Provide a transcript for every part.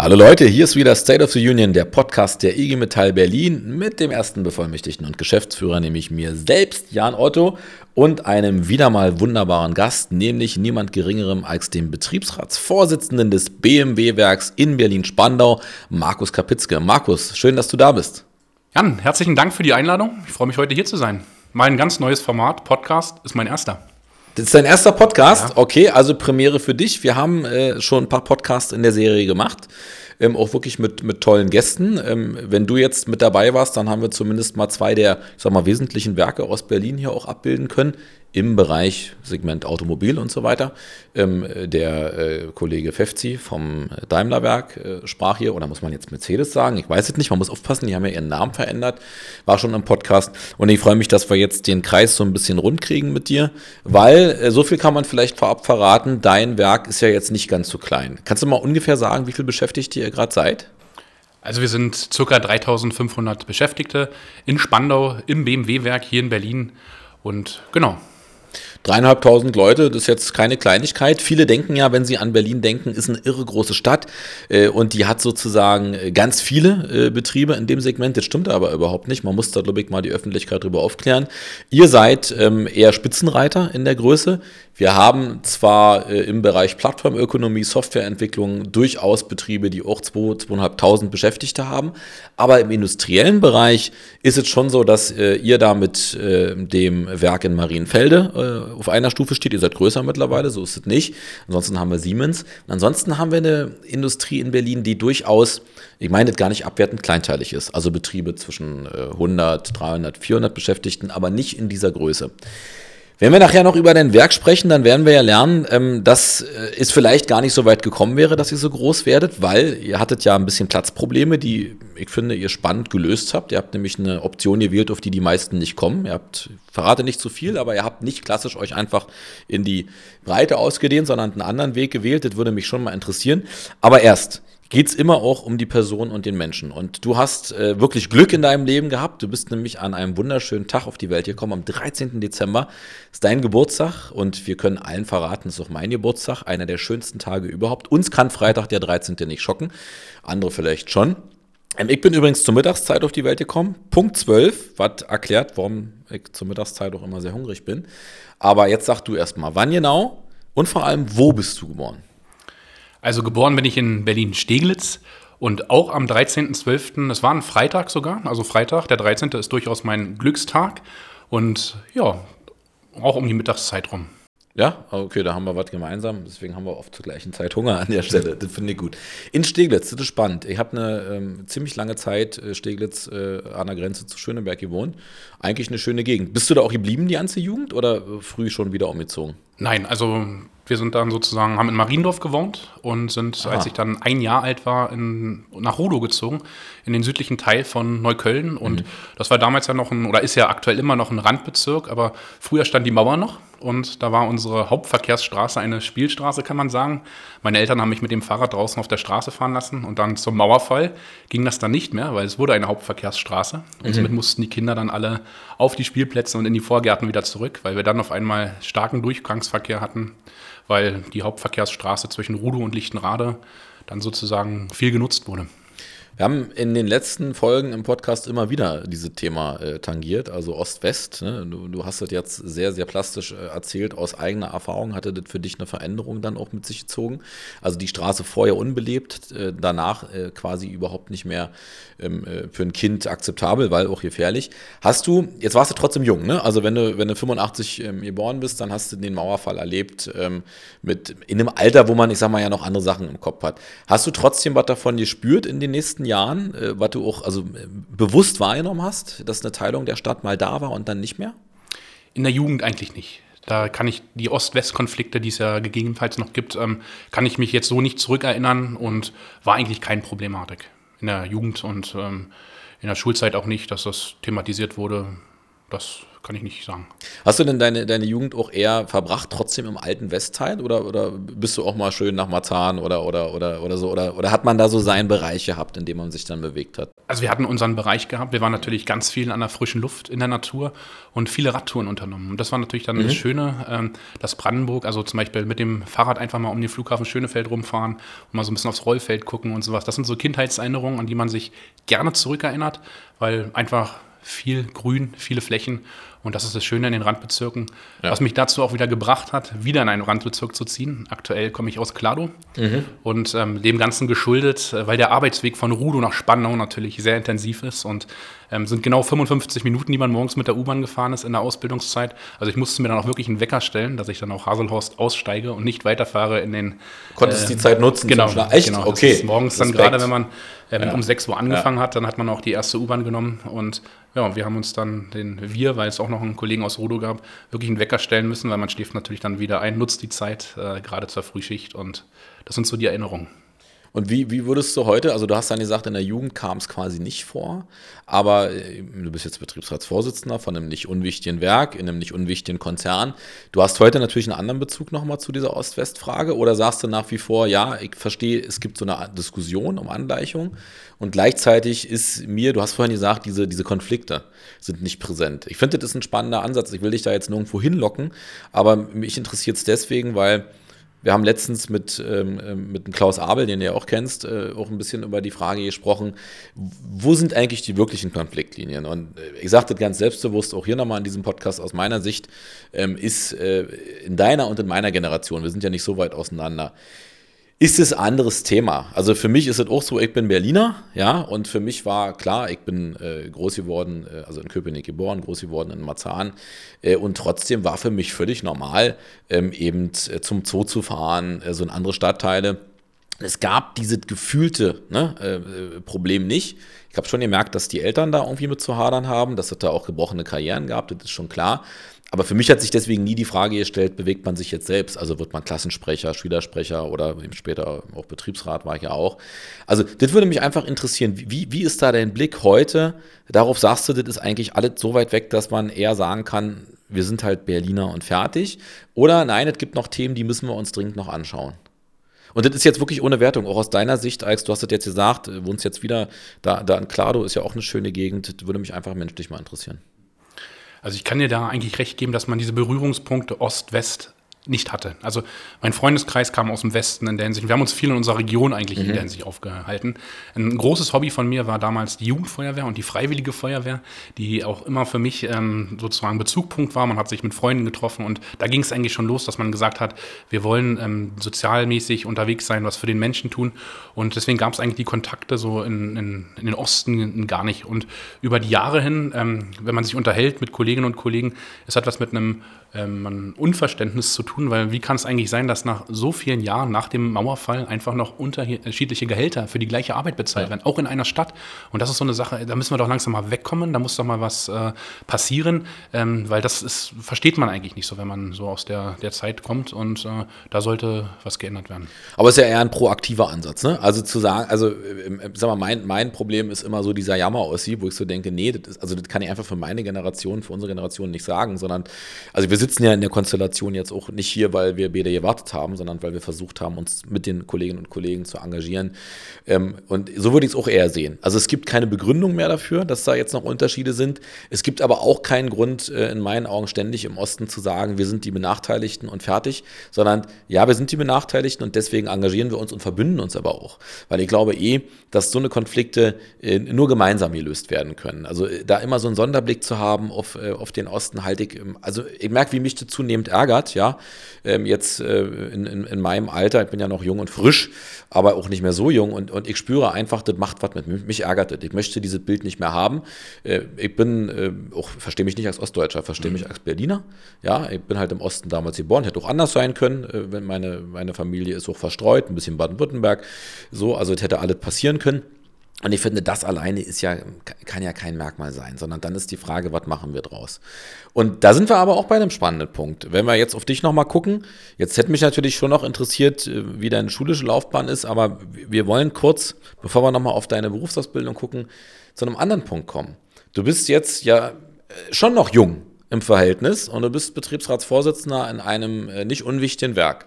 Hallo Leute, hier ist wieder State of the Union, der Podcast der IG Metall Berlin mit dem ersten Bevollmächtigten und Geschäftsführer, nämlich mir selbst, Jan Otto, und einem wieder mal wunderbaren Gast, nämlich niemand Geringerem als dem Betriebsratsvorsitzenden des BMW-Werks in Berlin-Spandau, Markus Kapitzke. Markus, schön, dass du da bist. Jan, herzlichen Dank für die Einladung. Ich freue mich heute hier zu sein. Mein ganz neues Format, Podcast, ist mein erster. Das ist dein erster Podcast? Ja. Okay, also Premiere für dich. Wir haben äh, schon ein paar Podcasts in der Serie gemacht. Ähm, auch wirklich mit, mit tollen Gästen. Ähm, wenn du jetzt mit dabei warst, dann haben wir zumindest mal zwei der, ich sag mal, wesentlichen Werke aus Berlin hier auch abbilden können im Bereich Segment Automobil und so weiter. Ähm, der äh, Kollege Fefzi vom Daimlerwerk äh, sprach hier, oder muss man jetzt Mercedes sagen? Ich weiß es nicht, man muss aufpassen, die haben ja ihren Namen verändert, war schon im Podcast. Und ich freue mich, dass wir jetzt den Kreis so ein bisschen rund kriegen mit dir, weil äh, so viel kann man vielleicht vorab verraten, dein Werk ist ja jetzt nicht ganz so klein. Kannst du mal ungefähr sagen, wie viel Beschäftigte ihr gerade seid? Also wir sind ca. 3500 Beschäftigte in Spandau im BMW-Werk hier in Berlin. Und genau, Dreieinhalbtausend Leute, das ist jetzt keine Kleinigkeit. Viele denken ja, wenn sie an Berlin denken, ist eine irre große Stadt äh, und die hat sozusagen äh, ganz viele äh, Betriebe in dem Segment. Das stimmt aber überhaupt nicht. Man muss da, glaube ich, mal die Öffentlichkeit darüber aufklären. Ihr seid ähm, eher Spitzenreiter in der Größe. Wir haben zwar äh, im Bereich Plattformökonomie, Softwareentwicklung durchaus Betriebe, die auch 2.500 Beschäftigte haben, aber im industriellen Bereich ist es schon so, dass äh, ihr da mit äh, dem Werk in Marienfelde äh, auf einer Stufe steht. Ihr seid größer mittlerweile, so ist es nicht. Ansonsten haben wir Siemens. Und ansonsten haben wir eine Industrie in Berlin, die durchaus, ich meine gar nicht abwertend, kleinteilig ist. Also Betriebe zwischen 100, 300, 400 Beschäftigten, aber nicht in dieser Größe. Wenn wir nachher noch über dein Werk sprechen, dann werden wir ja lernen, ähm, dass äh, es vielleicht gar nicht so weit gekommen wäre, dass ihr so groß werdet, weil ihr hattet ja ein bisschen Platzprobleme, die ich finde, ihr spannend gelöst habt. Ihr habt nämlich eine Option gewählt, auf die die meisten nicht kommen. Ihr habt, verrate nicht zu viel, aber ihr habt nicht klassisch euch einfach in die Breite ausgedehnt, sondern einen anderen Weg gewählt. Das würde mich schon mal interessieren. Aber erst, geht es immer auch um die Person und den Menschen. Und du hast äh, wirklich Glück in deinem Leben gehabt. Du bist nämlich an einem wunderschönen Tag auf die Welt gekommen. Am 13. Dezember ist dein Geburtstag und wir können allen verraten, es ist auch mein Geburtstag, einer der schönsten Tage überhaupt. Uns kann Freitag der 13. nicht schocken, andere vielleicht schon. Ähm, ich bin übrigens zur Mittagszeit auf die Welt gekommen. Punkt 12, was erklärt, warum ich zur Mittagszeit auch immer sehr hungrig bin. Aber jetzt sag du erstmal, wann genau und vor allem, wo bist du geboren? Also geboren bin ich in Berlin-Steglitz und auch am 13.12., das war ein Freitag sogar, also Freitag, der 13. ist durchaus mein Glückstag und ja, auch um die Mittagszeit rum. Ja, okay, da haben wir was gemeinsam. Deswegen haben wir oft zur gleichen Zeit Hunger an der Stelle. Das finde ich gut. In Steglitz, das ist spannend. Ich habe eine ähm, ziemlich lange Zeit äh, Steglitz äh, an der Grenze zu Schöneberg gewohnt. Eigentlich eine schöne Gegend. Bist du da auch geblieben, die ganze Jugend, oder früh schon wieder umgezogen? Nein, also wir sind dann sozusagen, haben in Mariendorf gewohnt und sind, Aha. als ich dann ein Jahr alt war, in, nach Rudow gezogen, in den südlichen Teil von Neukölln. Und mhm. das war damals ja noch ein, oder ist ja aktuell immer noch ein Randbezirk, aber früher stand die Mauer noch und da war unsere Hauptverkehrsstraße eine Spielstraße, kann man sagen. Meine Eltern haben mich mit dem Fahrrad draußen auf der Straße fahren lassen und dann zum Mauerfall ging das dann nicht mehr, weil es wurde eine Hauptverkehrsstraße. Und mhm. somit mussten die Kinder dann alle auf die Spielplätze und in die Vorgärten wieder zurück, weil wir dann auf einmal starken Durchgangsverkehr hatten, weil die Hauptverkehrsstraße zwischen Rudow und Lichtenrade dann sozusagen viel genutzt wurde. Wir haben in den letzten Folgen im Podcast immer wieder dieses Thema äh, tangiert, also Ost-West. Ne? Du, du, hast das jetzt sehr, sehr plastisch äh, erzählt. Aus eigener Erfahrung hatte das für dich eine Veränderung dann auch mit sich gezogen. Also die Straße vorher unbelebt, äh, danach äh, quasi überhaupt nicht mehr ähm, äh, für ein Kind akzeptabel, weil auch gefährlich. Hast du, jetzt warst du trotzdem jung, ne? Also wenn du, wenn du 85 ähm, geboren bist, dann hast du den Mauerfall erlebt ähm, mit in einem Alter, wo man, ich sag mal, ja noch andere Sachen im Kopf hat. Hast du trotzdem was davon gespürt in den nächsten Jahren, äh, was du auch also äh, bewusst wahrgenommen hast, dass eine Teilung der Stadt mal da war und dann nicht mehr? In der Jugend eigentlich nicht. Da kann ich die Ost-West-Konflikte, die es ja gegebenenfalls noch gibt, ähm, kann ich mich jetzt so nicht zurückerinnern und war eigentlich keine Problematik. In der Jugend und ähm, in der Schulzeit auch nicht, dass das thematisiert wurde. Das kann ich nicht sagen. Hast du denn deine, deine Jugend auch eher verbracht, trotzdem im alten Westteil? Oder, oder bist du auch mal schön nach Marzahn oder, oder, oder, oder so? Oder, oder hat man da so seinen Bereich gehabt, in dem man sich dann bewegt hat? Also wir hatten unseren Bereich gehabt. Wir waren natürlich ganz viel an der frischen Luft in der Natur und viele Radtouren unternommen. Und das war natürlich dann mhm. das Schöne, ähm, dass Brandenburg, also zum Beispiel mit dem Fahrrad einfach mal um den Flughafen Schönefeld rumfahren und mal so ein bisschen aufs Rollfeld gucken und sowas. Das sind so Kindheitserinnerungen, an die man sich gerne zurückerinnert, weil einfach viel Grün, viele Flächen und das ist das Schöne in den Randbezirken. Ja. Was mich dazu auch wieder gebracht hat, wieder in einen Randbezirk zu ziehen. Aktuell komme ich aus Klado mhm. und ähm, dem Ganzen geschuldet, äh, weil der Arbeitsweg von Rudo nach Spandau natürlich sehr intensiv ist und ähm, sind genau 55 Minuten, die man morgens mit der U-Bahn gefahren ist in der Ausbildungszeit. Also ich musste mir dann auch wirklich einen Wecker stellen, dass ich dann auch Haselhorst aussteige und nicht weiterfahre in den. Konntest äh, die Zeit nutzen? Genau, Echt? Genau, okay. morgens dann gerade, wenn man äh, ja. um 6 Uhr angefangen ja. hat, dann hat man auch die erste U-Bahn genommen und ja, wir haben uns dann den wir, weil es auch noch einen Kollegen aus Rodo gab, wirklich einen Wecker stellen müssen, weil man schläft natürlich dann wieder ein, nutzt die Zeit äh, gerade zur Frühschicht und das sind so die Erinnerungen. Und wie, wie würdest du heute, also du hast dann gesagt, in der Jugend kam es quasi nicht vor, aber äh, du bist jetzt Betriebsratsvorsitzender von einem nicht unwichtigen Werk, in einem nicht unwichtigen Konzern. Du hast heute natürlich einen anderen Bezug nochmal zu dieser Ost-West-Frage oder sagst du nach wie vor, ja, ich verstehe, es gibt so eine Diskussion um Angleichung und gleichzeitig ist mir, du hast vorhin gesagt, diese, diese Konflikte sind nicht präsent. Ich finde, das ist ein spannender Ansatz. Ich will dich da jetzt nirgendwo hinlocken, aber mich interessiert es deswegen, weil wir haben letztens mit, ähm, ähm, mit Klaus Abel, den du ja auch kennst, äh, auch ein bisschen über die Frage gesprochen, wo sind eigentlich die wirklichen Konfliktlinien? Und äh, ich sagte ganz selbstbewusst, auch hier nochmal in diesem Podcast aus meiner Sicht, ähm, ist äh, in deiner und in meiner Generation, wir sind ja nicht so weit auseinander, ist es ein anderes Thema. Also für mich ist es auch so, ich bin Berliner, ja, und für mich war klar, ich bin äh, groß geworden, äh, also in Köpenick geboren, groß geworden in Marzahn, äh, und trotzdem war für mich völlig normal, ähm, eben äh, zum Zoo zu fahren, äh, so in andere Stadtteile. Es gab dieses gefühlte ne, äh, Problem nicht. Ich habe schon gemerkt, dass die Eltern da irgendwie mit zu hadern haben, dass es da auch gebrochene Karrieren gab, das ist schon klar. Aber für mich hat sich deswegen nie die Frage gestellt, bewegt man sich jetzt selbst? Also wird man Klassensprecher, Schülersprecher oder eben später auch Betriebsrat war ich ja auch. Also das würde mich einfach interessieren. Wie, wie ist da dein Blick heute? Darauf sagst du, das ist eigentlich alles so weit weg, dass man eher sagen kann, wir sind halt Berliner und fertig. Oder nein, es gibt noch Themen, die müssen wir uns dringend noch anschauen. Und das ist jetzt wirklich ohne Wertung, auch aus deiner Sicht, Alex, du hast das jetzt gesagt, wohnst jetzt wieder da, da in Klado, ist ja auch eine schöne Gegend. Das würde mich einfach menschlich mal interessieren. Also ich kann dir da eigentlich recht geben, dass man diese Berührungspunkte Ost-West nicht hatte. Also mein Freundeskreis kam aus dem Westen in der Hinsicht. Wir haben uns viel in unserer Region eigentlich mhm. in der Hinsicht aufgehalten. Ein großes Hobby von mir war damals die Jugendfeuerwehr und die Freiwillige Feuerwehr, die auch immer für mich ähm, sozusagen Bezugpunkt war. Man hat sich mit Freunden getroffen und da ging es eigentlich schon los, dass man gesagt hat, wir wollen ähm, sozialmäßig unterwegs sein, was für den Menschen tun. Und deswegen gab es eigentlich die Kontakte so in, in, in, den Osten gar nicht. Und über die Jahre hin, ähm, wenn man sich unterhält mit Kolleginnen und Kollegen, es hat was mit einem ähm, ein Unverständnis zu tun, weil wie kann es eigentlich sein, dass nach so vielen Jahren nach dem Mauerfall einfach noch unterschiedliche Gehälter für die gleiche Arbeit bezahlt ja. werden, auch in einer Stadt. Und das ist so eine Sache, da müssen wir doch langsam mal wegkommen, da muss doch mal was äh, passieren, ähm, weil das ist, versteht man eigentlich nicht so, wenn man so aus der, der Zeit kommt und äh, da sollte was geändert werden. Aber es ist ja eher ein proaktiver Ansatz, ne? Also zu sagen, also äh, sag mal, mein, mein Problem ist immer so dieser Jammer-Ossi, wo ich so denke, nee, das ist, also das kann ich einfach für meine Generation, für unsere Generation nicht sagen, sondern, also wir wir sitzen ja in der Konstellation jetzt auch nicht hier, weil wir beide gewartet haben, sondern weil wir versucht haben, uns mit den Kolleginnen und Kollegen zu engagieren. Ähm, und so würde ich es auch eher sehen. Also es gibt keine Begründung mehr dafür, dass da jetzt noch Unterschiede sind. Es gibt aber auch keinen Grund, äh, in meinen Augen ständig im Osten zu sagen, wir sind die Benachteiligten und fertig, sondern ja, wir sind die Benachteiligten und deswegen engagieren wir uns und verbünden uns aber auch. Weil ich glaube eh, dass so eine Konflikte äh, nur gemeinsam gelöst werden können. Also äh, da immer so einen Sonderblick zu haben auf, auf den Osten halte ich, also ich merke, merke, wie mich das zunehmend ärgert, ja. Ähm, jetzt äh, in, in, in, meinem Alter, ich bin ja noch jung und frisch, aber auch nicht mehr so jung und, und ich spüre einfach, das macht was mit mir. Mich ärgert das. Ich möchte dieses Bild nicht mehr haben. Äh, ich bin äh, auch, verstehe mich nicht als Ostdeutscher, verstehe mich mhm. als Berliner. Ja, ich bin halt im Osten damals geboren, hätte auch anders sein können, äh, wenn meine, meine Familie ist auch verstreut, ein bisschen Baden-Württemberg, so, also es hätte alles passieren können. Und ich finde, das alleine ist ja, kann ja kein Merkmal sein, sondern dann ist die Frage, was machen wir draus? Und da sind wir aber auch bei einem spannenden Punkt. Wenn wir jetzt auf dich nochmal gucken, jetzt hätte mich natürlich schon noch interessiert, äh, wie deine schulische Laufbahn ist, aber wir wollen kurz, bevor wir nochmal auf deine Berufsausbildung gucken, zu einem anderen Punkt kommen. Du bist jetzt ja schon noch jung im Verhältnis und du bist Betriebsratsvorsitzender in einem äh, nicht unwichtigen Werk.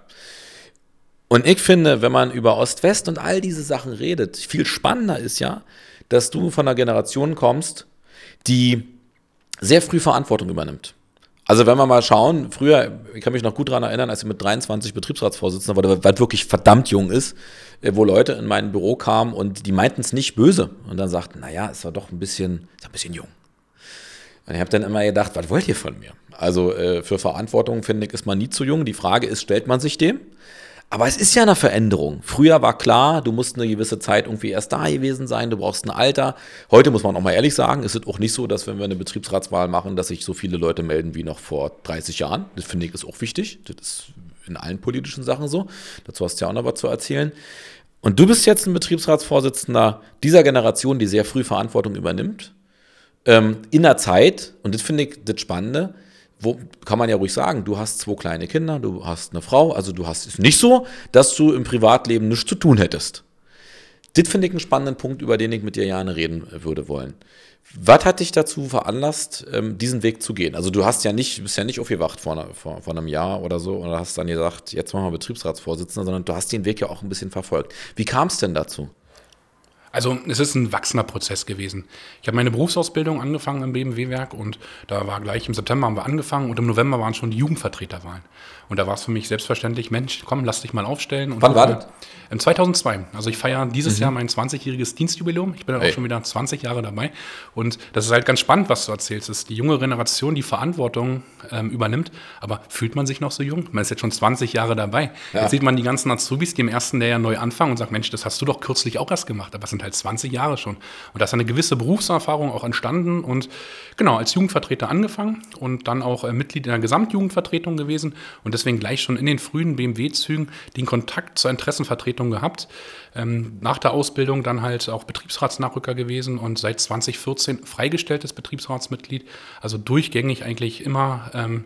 Und ich finde, wenn man über Ost-West und all diese Sachen redet, viel spannender ist ja, dass du von einer Generation kommst, die sehr früh Verantwortung übernimmt. Also wenn wir mal schauen, früher, ich kann mich noch gut daran erinnern, als ich mit 23 Betriebsratsvorsitzender war, was wirklich verdammt jung ist, äh, wo Leute in mein Büro kamen und die meinten es nicht böse und dann sagten, naja, es war doch ein bisschen, ist ein bisschen jung. Und ich habe dann immer gedacht, was wollt ihr von mir? Also äh, für Verantwortung, finde ich, ist man nie zu jung. Die Frage ist, stellt man sich dem? Aber es ist ja eine Veränderung. Früher war klar, du musst eine gewisse Zeit irgendwie erst da gewesen sein, du brauchst ein Alter. Heute muss man auch mal ehrlich sagen, ist es auch nicht so, dass wenn wir eine Betriebsratswahl machen, dass sich so viele Leute melden wie noch vor 30 Jahren. Das finde ich ist auch wichtig. Das ist in allen politischen Sachen so. Dazu hast du ja auch noch was zu erzählen. Und du bist jetzt ein Betriebsratsvorsitzender dieser Generation, die sehr früh Verantwortung übernimmt. Ähm, in der Zeit, und das finde ich das Spannende, wo kann man ja ruhig sagen, du hast zwei kleine Kinder, du hast eine Frau, also du hast es nicht so, dass du im Privatleben nichts zu tun hättest. Das finde ich einen spannenden Punkt, über den ich mit dir gerne reden würde wollen. Was hat dich dazu veranlasst, ähm, diesen Weg zu gehen? Also du hast ja nicht, bist ja nicht aufgewacht vor, vor, vor einem Jahr oder so und hast dann gesagt, jetzt machen wir Betriebsratsvorsitzender, sondern du hast den Weg ja auch ein bisschen verfolgt. Wie kam es denn dazu? Also es ist ein wachsender Prozess gewesen. Ich habe meine Berufsausbildung angefangen im BMW-Werk und da war gleich im September haben wir angefangen und im November waren schon die Jugendvertreterwahlen. Und da war es für mich selbstverständlich, Mensch, komm, lass dich mal aufstellen. Wann war das? Im 2002. Also ich feiere dieses mhm. Jahr mein 20-jähriges Dienstjubiläum. Ich bin dann auch schon wieder 20 Jahre dabei. Und das ist halt ganz spannend, was du erzählst. Das ist die junge Generation, die Verantwortung ähm, übernimmt. Aber fühlt man sich noch so jung? Man ist jetzt schon 20 Jahre dabei. Ja. Jetzt sieht man die ganzen Azubis, die im ersten Jahr neu anfangen und sagt, Mensch, das hast du doch kürzlich auch erst gemacht. Aber es sind halt 20 Jahre schon. Und da ist eine gewisse Berufserfahrung auch entstanden. Und genau, als Jugendvertreter angefangen und dann auch äh, Mitglied in der Gesamtjugendvertretung gewesen. Und deswegen gleich schon in den frühen BMW-Zügen den Kontakt zur Interessenvertretung gehabt. Ähm, nach der Ausbildung dann halt auch Betriebsratsnachrücker gewesen und seit 2014 freigestelltes Betriebsratsmitglied. Also durchgängig eigentlich immer ähm,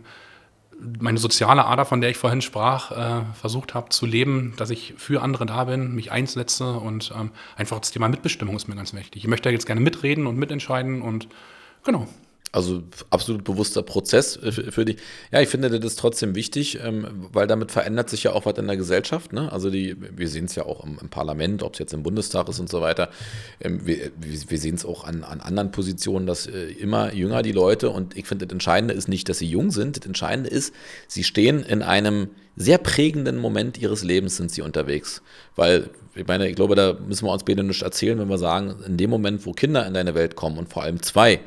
meine soziale Ader, von der ich vorhin sprach, äh, versucht habe zu leben, dass ich für andere da bin, mich einsetze und ähm, einfach das Thema Mitbestimmung ist mir ganz wichtig. Ich möchte jetzt gerne mitreden und mitentscheiden und genau. Also absolut bewusster Prozess für dich. Ja, ich finde das ist trotzdem wichtig, ähm, weil damit verändert sich ja auch was in der Gesellschaft. Ne? Also die, wir sehen es ja auch im, im Parlament, ob es jetzt im Bundestag ist und so weiter. Ähm, wir, wir sehen es auch an, an anderen Positionen, dass äh, immer jünger die Leute und ich finde, das Entscheidende ist nicht, dass sie jung sind. Das Entscheidende ist, sie stehen in einem sehr prägenden Moment ihres Lebens sind sie unterwegs. Weil, ich meine, ich glaube, da müssen wir uns beide nicht erzählen, wenn wir sagen, in dem Moment, wo Kinder in deine Welt kommen und vor allem zwei,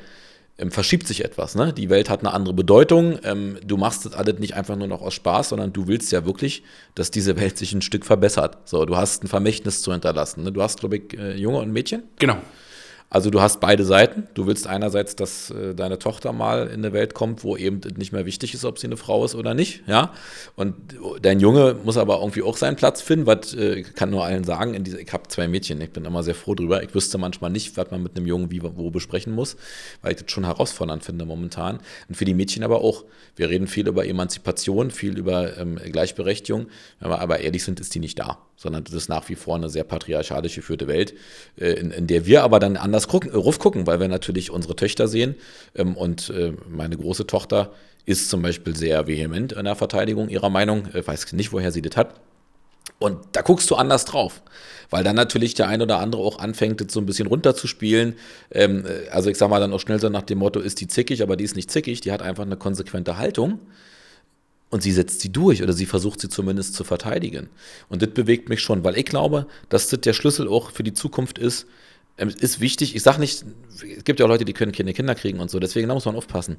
ähm, verschiebt sich etwas. Ne? Die Welt hat eine andere Bedeutung. Ähm, du machst das alles nicht einfach nur noch aus Spaß, sondern du willst ja wirklich, dass diese Welt sich ein Stück verbessert. So, du hast ein Vermächtnis zu hinterlassen. Ne? Du hast, glaube ich, äh, Junge und Mädchen. Genau. Also du hast beide Seiten. Du willst einerseits, dass äh, deine Tochter mal in eine Welt kommt, wo eben nicht mehr wichtig ist, ob sie eine Frau ist oder nicht, ja. Und dein Junge muss aber irgendwie auch seinen Platz finden. Was äh, kann nur allen sagen? Diese, ich habe zwei Mädchen. Ich bin immer sehr froh drüber. Ich wüsste manchmal nicht, was man mit einem Jungen wie wo besprechen muss, weil ich das schon herausfordernd finde momentan. Und für die Mädchen aber auch. Wir reden viel über Emanzipation, viel über ähm, Gleichberechtigung. Wenn wir aber ehrlich sind, ist die nicht da, sondern das ist nach wie vor eine sehr patriarchalisch geführte Welt, äh, in, in der wir aber dann anders anders gucken, Ruf gucken, weil wir natürlich unsere Töchter sehen. Ähm, und äh, meine große Tochter ist zum Beispiel sehr vehement in der Verteidigung ihrer Meinung. Ich weiß nicht, woher sie das hat. Und da guckst du anders drauf, weil dann natürlich der ein oder andere auch anfängt, das so ein bisschen runterzuspielen. Ähm, äh, also ich sag mal dann auch schnell so nach dem Motto, ist die zickig, aber die ist nicht zickig, die hat einfach eine konsequente Haltung und sie setzt sie durch oder sie versucht sie zumindest zu verteidigen. Und das bewegt mich schon, weil ich glaube, dass das der Schlüssel auch für die Zukunft ist, ist wichtig. Ich sage nicht, es gibt ja auch Leute, die können keine Kinder kriegen und so, deswegen da muss man aufpassen.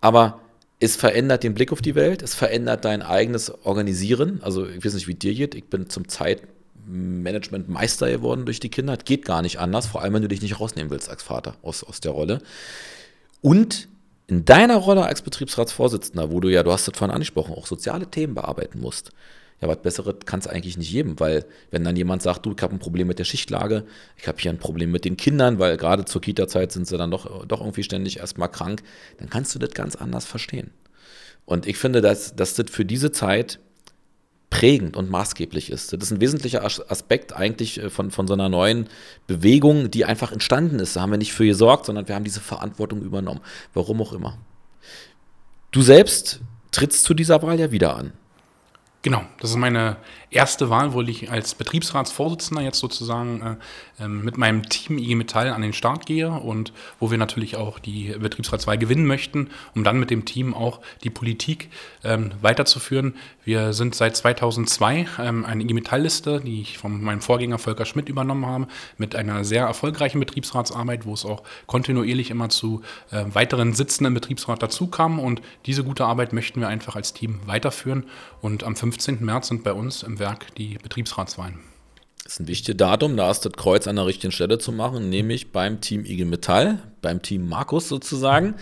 Aber es verändert den Blick auf die Welt, es verändert dein eigenes Organisieren. Also ich weiß nicht, wie dir geht. Ich bin zum Zeitmanagement Meister geworden durch die Kinder. Das geht gar nicht anders, vor allem wenn du dich nicht rausnehmen willst als Vater aus, aus der Rolle. Und in deiner Rolle als Betriebsratsvorsitzender, wo du ja, du hast es vorhin angesprochen, auch soziale Themen bearbeiten musst, ja, was Besseres kann es eigentlich nicht geben, weil wenn dann jemand sagt, du, ich habe ein Problem mit der Schichtlage, ich habe hier ein Problem mit den Kindern, weil gerade zur Kita-Zeit sind sie dann doch, doch irgendwie ständig erstmal krank, dann kannst du das ganz anders verstehen. Und ich finde, dass, dass das für diese Zeit prägend und maßgeblich ist. Das ist ein wesentlicher Aspekt eigentlich äh, von, von so einer neuen Bewegung, die einfach entstanden ist. Da haben wir nicht für gesorgt, sondern wir haben diese Verantwortung übernommen. Warum auch immer. Du selbst trittst zu dieser Wahl ja wieder an. Genau, das ist meine erste Wahl, wo ich als Betriebsratsvorsitzender jetzt sozusagen äh, ähm, mit meinem Team IG Metall an den Start gehe und wo wir natürlich auch die Betriebsratswahl gewinnen möchten, um dann mit dem Team auch die Politik ähm, weiterzuführen. Wir sind seit 2002 ähm, eine IG Metall-Liste, die ich von meinem Vorgänger Volker Schmidt übernommen habe, mit einer sehr erfolgreichen Betriebsratsarbeit, wo es auch kontinuierlich immer zu äh, weiteren Sitzen im Betriebsrat dazu kam und diese gute Arbeit möchten wir einfach als Team weiterführen und am 15. März sind bei uns im Werk die Betriebsratswahlen. Das ist ein wichtiges Datum, da ist das Kreuz an der richtigen Stelle zu machen, nämlich beim Team IG Metall, beim Team Markus sozusagen.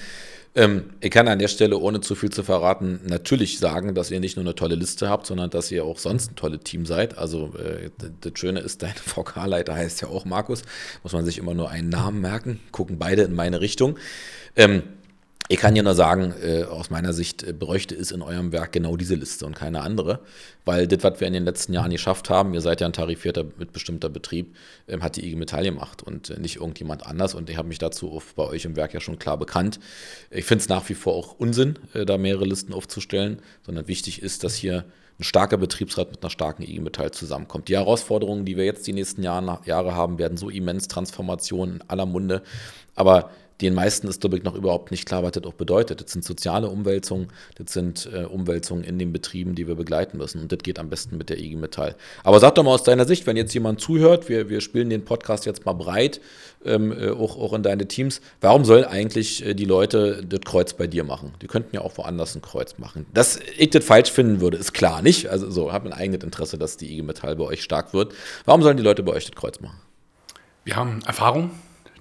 Ähm, ich kann an der Stelle, ohne zu viel zu verraten, natürlich sagen, dass ihr nicht nur eine tolle Liste habt, sondern dass ihr auch sonst ein tolles Team seid. Also äh, das Schöne ist, dein VK-Leiter heißt ja auch Markus. Muss man sich immer nur einen Namen merken. Gucken beide in meine Richtung. Ähm, ich kann ja nur sagen, äh, aus meiner Sicht äh, bräuchte es in eurem Werk genau diese Liste und keine andere, weil das, was wir in den letzten Jahren geschafft haben, ihr seid ja ein tarifierter, mitbestimmter Betrieb, ähm, hat die IG Metall gemacht und äh, nicht irgendjemand anders und ich habe mich dazu auf, bei euch im Werk ja schon klar bekannt. Ich finde es nach wie vor auch Unsinn, äh, da mehrere Listen aufzustellen, sondern wichtig ist, dass hier ein starker Betriebsrat mit einer starken IG Metall zusammenkommt. Die Herausforderungen, die wir jetzt die nächsten Jahre, Jahre haben, werden so immens, Transformationen in aller Munde, aber den meisten ist, ich, noch überhaupt nicht klar, was das auch bedeutet. Das sind soziale Umwälzungen, das sind äh, Umwälzungen in den Betrieben, die wir begleiten müssen. Und das geht am besten mit der IG Metall. Aber sag doch mal aus deiner Sicht, wenn jetzt jemand zuhört, wir, wir spielen den Podcast jetzt mal breit, ähm, äh, auch, auch in deine Teams, warum sollen eigentlich äh, die Leute das Kreuz bei dir machen? Die könnten ja auch woanders ein Kreuz machen. Dass ich das falsch finden würde, ist klar nicht. Also so, habe ein eigenes Interesse, dass die IG Metall bei euch stark wird. Warum sollen die Leute bei euch das Kreuz machen? Wir haben Erfahrung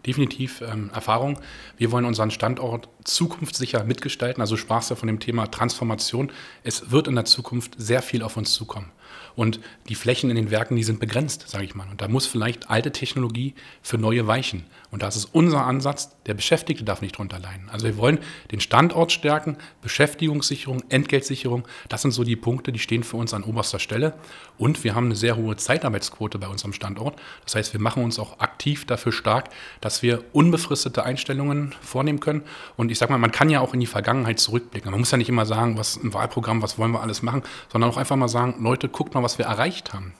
definitiv ähm, Erfahrung. Wir wollen unseren Standort zukunftssicher mitgestalten. Also sprachst ja von dem Thema Transformation. Es wird in der Zukunft sehr viel auf uns zukommen. Und die Flächen in den Werken, die sind begrenzt, sage ich mal. Und da muss vielleicht alte Technologie für neue weichen. Und das ist unser Ansatz, der Beschäftigte darf nicht drunter leiden. Also wir wollen den Standort stärken, Beschäftigungssicherung, Entgeltsicherung, das sind so die Punkte, die stehen für uns an oberster Stelle. Und wir haben eine sehr hohe Zeitarbeitsquote bei unserem Standort. Das heißt, wir machen uns auch aktiv dafür stark, dass wir unbefristete Einstellungen vornehmen können. Und ich sage mal, man kann ja auch in die Vergangenheit zurückblicken. Man muss ja nicht immer sagen, was im Wahlprogramm, was wollen wir alles machen, sondern auch einfach mal sagen, Leute, guckt mal, was wir erreicht haben.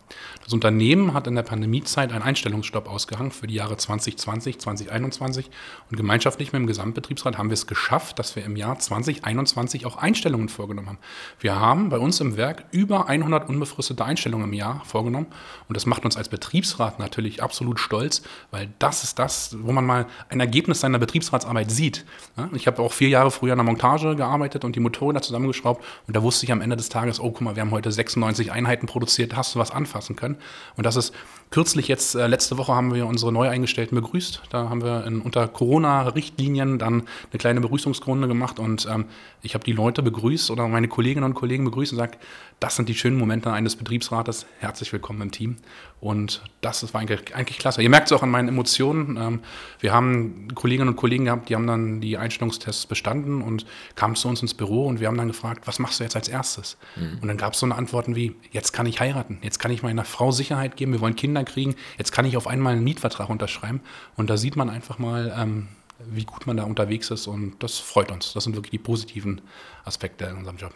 Das Unternehmen hat in der Pandemiezeit einen Einstellungsstopp ausgehangen für die Jahre 2020, 2021 und gemeinschaftlich mit dem Gesamtbetriebsrat haben wir es geschafft, dass wir im Jahr 2021 auch Einstellungen vorgenommen haben. Wir haben bei uns im Werk über 100 unbefristete Einstellungen im Jahr vorgenommen und das macht uns als Betriebsrat natürlich absolut stolz, weil das ist das, wo man mal ein Ergebnis seiner Betriebsratsarbeit sieht. Ich habe auch vier Jahre früher in der Montage gearbeitet und die Motoren da zusammengeschraubt und da wusste ich am Ende des Tages, oh guck mal, wir haben heute 96 Einheiten produziert, hast du was anfassen können. Und das ist kürzlich jetzt, äh, letzte Woche haben wir unsere neu Eingestellten begrüßt. Da haben wir in, unter Corona-Richtlinien dann eine kleine Begrüßungsrunde gemacht und ähm, ich habe die Leute begrüßt oder meine Kolleginnen und Kollegen begrüßt und gesagt, das sind die schönen Momente eines Betriebsrates. Herzlich willkommen im Team. Und das war eigentlich, eigentlich klasse. Ihr merkt es auch an meinen Emotionen. Ähm, wir haben Kolleginnen und Kollegen gehabt, die haben dann die Einstellungstests bestanden und kamen zu uns ins Büro und wir haben dann gefragt, was machst du jetzt als erstes? Mhm. Und dann gab es so eine Antworten wie, jetzt kann ich heiraten, jetzt kann ich meiner Frau Sicherheit geben, wir wollen Kinder kriegen, jetzt kann ich auf einmal einen Mietvertrag unterschreiben. Und da sieht man einfach mal, ähm, wie gut man da unterwegs ist und das freut uns. Das sind wirklich die positiven Aspekte in unserem Job.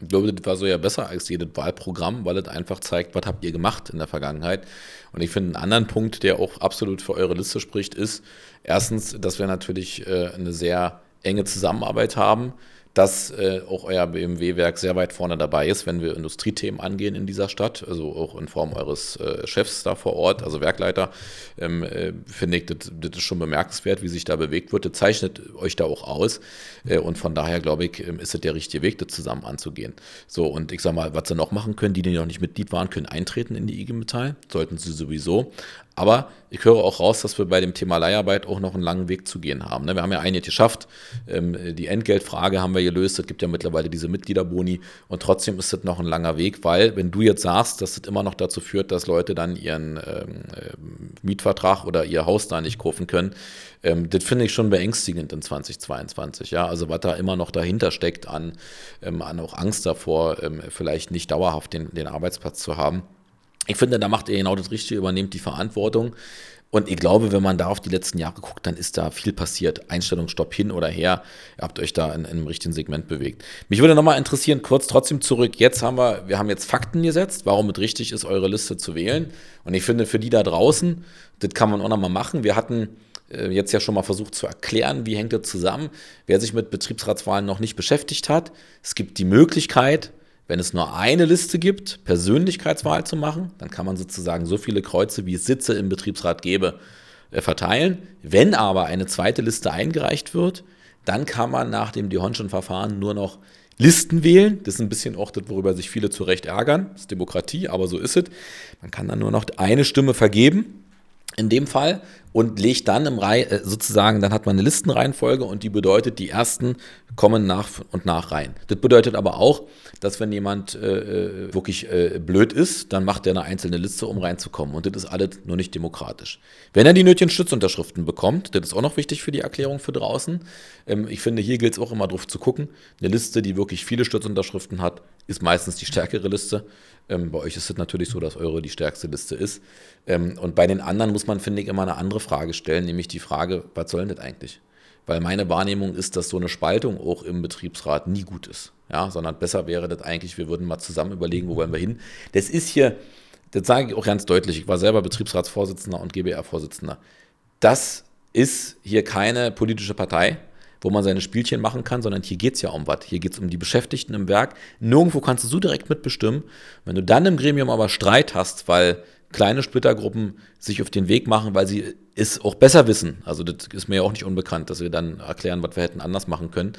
Ich glaube, das war so ja besser als jedes Wahlprogramm, weil es einfach zeigt, was habt ihr gemacht in der Vergangenheit. Und ich finde, einen anderen Punkt, der auch absolut für eure Liste spricht, ist erstens, dass wir natürlich äh, eine sehr enge Zusammenarbeit haben dass äh, auch euer BMW-Werk sehr weit vorne dabei ist, wenn wir Industriethemen angehen in dieser Stadt, also auch in Form eures äh, Chefs da vor Ort, also Werkleiter, ähm, äh, finde ich, das, das, ist schon bemerkenswert, wie sich da bewegt wird. Das zeichnet euch da auch aus äh, und von daher, glaube ich, ähm, ist es der richtige Weg, das zusammen anzugehen. So, und ich sag mal, was sie noch machen können, die, die noch nicht Mitglied waren, können eintreten in die IG Metall, sollten sie sowieso. Aber ich höre auch raus, dass wir bei dem Thema Leiharbeit auch noch einen langen Weg zu gehen haben. Ne? Wir haben ja einiges geschafft. Ähm, die Entgeltfrage haben wir gelöst. Es gibt ja mittlerweile diese Mitgliederboni. Und trotzdem ist das noch ein langer Weg, weil wenn du jetzt sagst, dass das immer noch dazu führt, dass Leute dann ihren ähm, ähm, Mietvertrag oder ihr Haus da nicht kaufen können, das finde ich schon beängstigend in 2022. Ja, also was da immer noch dahinter steckt an, an auch Angst davor, vielleicht nicht dauerhaft den, den Arbeitsplatz zu haben. Ich finde, da macht ihr genau das Richtige, übernehmt die Verantwortung. Und ich glaube, wenn man da auf die letzten Jahre guckt, dann ist da viel passiert. Einstellungsstopp hin oder her. Ihr habt euch da in, in einem richtigen Segment bewegt. Mich würde nochmal interessieren, kurz trotzdem zurück. Jetzt haben wir, wir haben jetzt Fakten gesetzt, warum es richtig ist, eure Liste zu wählen. Und ich finde, für die da draußen, das kann man auch nochmal machen. Wir hatten äh, jetzt ja schon mal versucht zu erklären, wie hängt das zusammen. Wer sich mit Betriebsratswahlen noch nicht beschäftigt hat, es gibt die Möglichkeit, wenn es nur eine Liste gibt, Persönlichkeitswahl zu machen, dann kann man sozusagen so viele Kreuze, wie es Sitze im Betriebsrat gäbe, äh, verteilen. Wenn aber eine zweite Liste eingereicht wird, dann kann man nach dem Dihonschen Verfahren nur noch Listen wählen. Das ist ein bisschen auch das, worüber sich viele zu Recht ärgern. Das ist Demokratie, aber so ist es. Man kann dann nur noch eine Stimme vergeben in dem Fall und legt dann im Reihe, äh, sozusagen, dann hat man eine Listenreihenfolge und die bedeutet, die ersten kommen nach und nach rein. Das bedeutet aber auch, dass wenn jemand äh, äh, wirklich äh, blöd ist, dann macht er eine einzelne Liste, um reinzukommen. Und das ist alles nur nicht demokratisch. Wenn er die nötigen Stützunterschriften bekommt, das ist auch noch wichtig für die Erklärung für draußen. Ähm, ich finde, hier gilt es auch immer drauf zu gucken. Eine Liste, die wirklich viele Stützunterschriften hat, ist meistens die stärkere Liste. Ähm, bei euch ist es natürlich so, dass eure die stärkste Liste ist. Ähm, und bei den anderen muss man, finde ich, immer eine andere Frage stellen, nämlich die Frage, was soll denn das eigentlich? Weil meine Wahrnehmung ist, dass so eine Spaltung auch im Betriebsrat nie gut ist. Ja, sondern besser wäre das eigentlich, wir würden mal zusammen überlegen, wo wollen wir hin. Das ist hier, das sage ich auch ganz deutlich, ich war selber Betriebsratsvorsitzender und GBR-Vorsitzender. Das ist hier keine politische Partei, wo man seine Spielchen machen kann, sondern hier geht es ja um was. Hier geht es um die Beschäftigten im Werk. Nirgendwo kannst du so direkt mitbestimmen. Wenn du dann im Gremium aber Streit hast, weil kleine Splittergruppen sich auf den Weg machen, weil sie es auch besser wissen. Also das ist mir ja auch nicht unbekannt, dass wir dann erklären, was wir hätten anders machen können.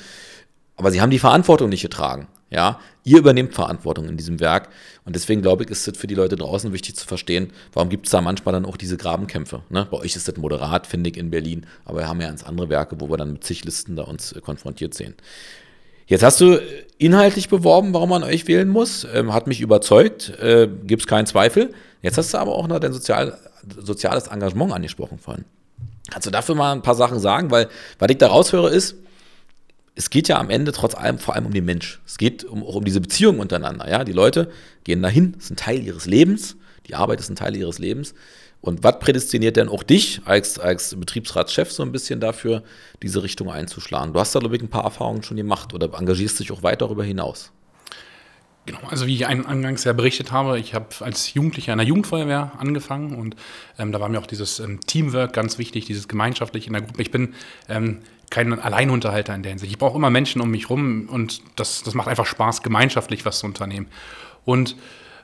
Aber sie haben die Verantwortung nicht getragen. Ja, ihr übernehmt Verantwortung in diesem Werk. Und deswegen glaube ich, ist es für die Leute draußen wichtig zu verstehen, warum gibt es da manchmal dann auch diese Grabenkämpfe. Ne? Bei euch ist das moderat, finde ich, in Berlin, aber wir haben ja ganz andere Werke, wo wir dann mit zig Listen da uns äh, konfrontiert sehen. Jetzt hast du inhaltlich beworben, warum man euch wählen muss. Ähm, hat mich überzeugt, äh, gibt es keinen Zweifel. Jetzt hast du aber auch noch dein Sozial, soziales Engagement angesprochen vorhin. Kannst du dafür mal ein paar Sachen sagen? Weil, was ich da raushöre, ist, es geht ja am Ende trotz allem vor allem um den Mensch. Es geht um, auch um diese Beziehungen untereinander. Ja? Die Leute gehen dahin, ein Teil ihres Lebens. Die Arbeit ist ein Teil ihres Lebens. Und was prädestiniert denn auch dich als, als Betriebsratschef so ein bisschen dafür, diese Richtung einzuschlagen? Du hast da, glaube ich, ein paar Erfahrungen schon gemacht oder engagierst dich auch weit darüber hinaus. Genau, also wie ich eingangs ja berichtet habe, ich habe als Jugendlicher in der Jugendfeuerwehr angefangen und ähm, da war mir auch dieses ähm, Teamwork ganz wichtig, dieses gemeinschaftliche in der Gruppe. Ich bin ähm, kein Alleinunterhalter in der Hinsicht. Ich brauche immer Menschen um mich rum und das, das macht einfach Spaß, gemeinschaftlich was zu unternehmen. Und